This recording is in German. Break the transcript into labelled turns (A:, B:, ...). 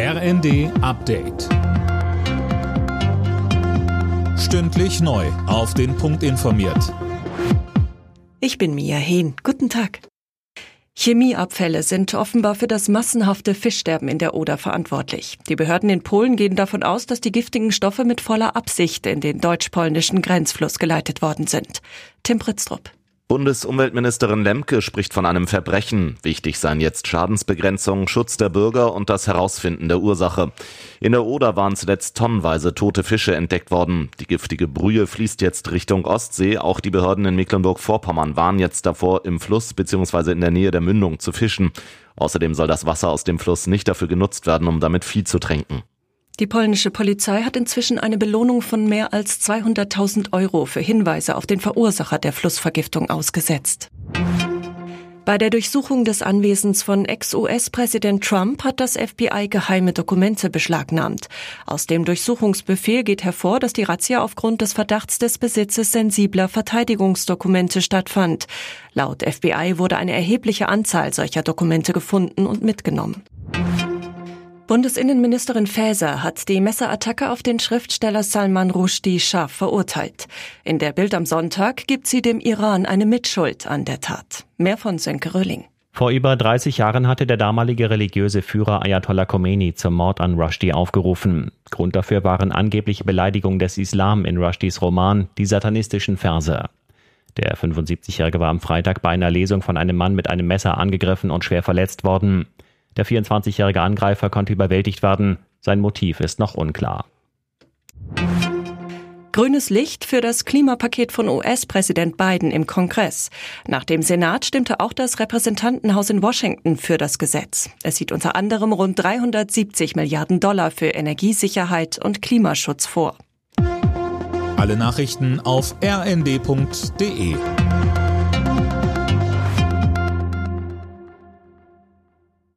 A: RND Update. Stündlich neu. Auf den Punkt informiert.
B: Ich bin Mia Hehn. Guten Tag. Chemieabfälle sind offenbar für das massenhafte Fischsterben in der Oder verantwortlich. Die Behörden in Polen gehen davon aus, dass die giftigen Stoffe mit voller Absicht in den deutsch-polnischen Grenzfluss geleitet worden sind. Tim Pritztrup.
C: Bundesumweltministerin Lemke spricht von einem Verbrechen. Wichtig seien jetzt Schadensbegrenzung, Schutz der Bürger und das Herausfinden der Ursache. In der Oder waren zuletzt tonnenweise tote Fische entdeckt worden. Die giftige Brühe fließt jetzt Richtung Ostsee. Auch die Behörden in Mecklenburg-Vorpommern waren jetzt davor, im Fluss bzw. in der Nähe der Mündung zu fischen. Außerdem soll das Wasser aus dem Fluss nicht dafür genutzt werden, um damit Vieh zu tränken.
B: Die polnische Polizei hat inzwischen eine Belohnung von mehr als 200.000 Euro für Hinweise auf den Verursacher der Flussvergiftung ausgesetzt. Bei der Durchsuchung des Anwesens von Ex-US-Präsident Trump hat das FBI geheime Dokumente beschlagnahmt. Aus dem Durchsuchungsbefehl geht hervor, dass die Razzia aufgrund des Verdachts des Besitzes sensibler Verteidigungsdokumente stattfand. Laut FBI wurde eine erhebliche Anzahl solcher Dokumente gefunden und mitgenommen. Bundesinnenministerin Faeser hat die Messerattacke auf den Schriftsteller Salman Rushdie scharf verurteilt. In der Bild am Sonntag gibt sie dem Iran eine Mitschuld an der Tat. Mehr von Sönke Röhling.
D: Vor über 30 Jahren hatte der damalige religiöse Führer Ayatollah Khomeini zum Mord an Rushdie aufgerufen. Grund dafür waren angebliche Beleidigungen des Islam in Rushdies Roman Die satanistischen Verse. Der 75-Jährige war am Freitag bei einer Lesung von einem Mann mit einem Messer angegriffen und schwer verletzt worden. Der 24-jährige Angreifer konnte überwältigt werden. Sein Motiv ist noch unklar.
B: Grünes Licht für das Klimapaket von US-Präsident Biden im Kongress. Nach dem Senat stimmte auch das Repräsentantenhaus in Washington für das Gesetz. Es sieht unter anderem rund 370 Milliarden Dollar für Energiesicherheit und Klimaschutz vor.
A: Alle Nachrichten auf rnd.de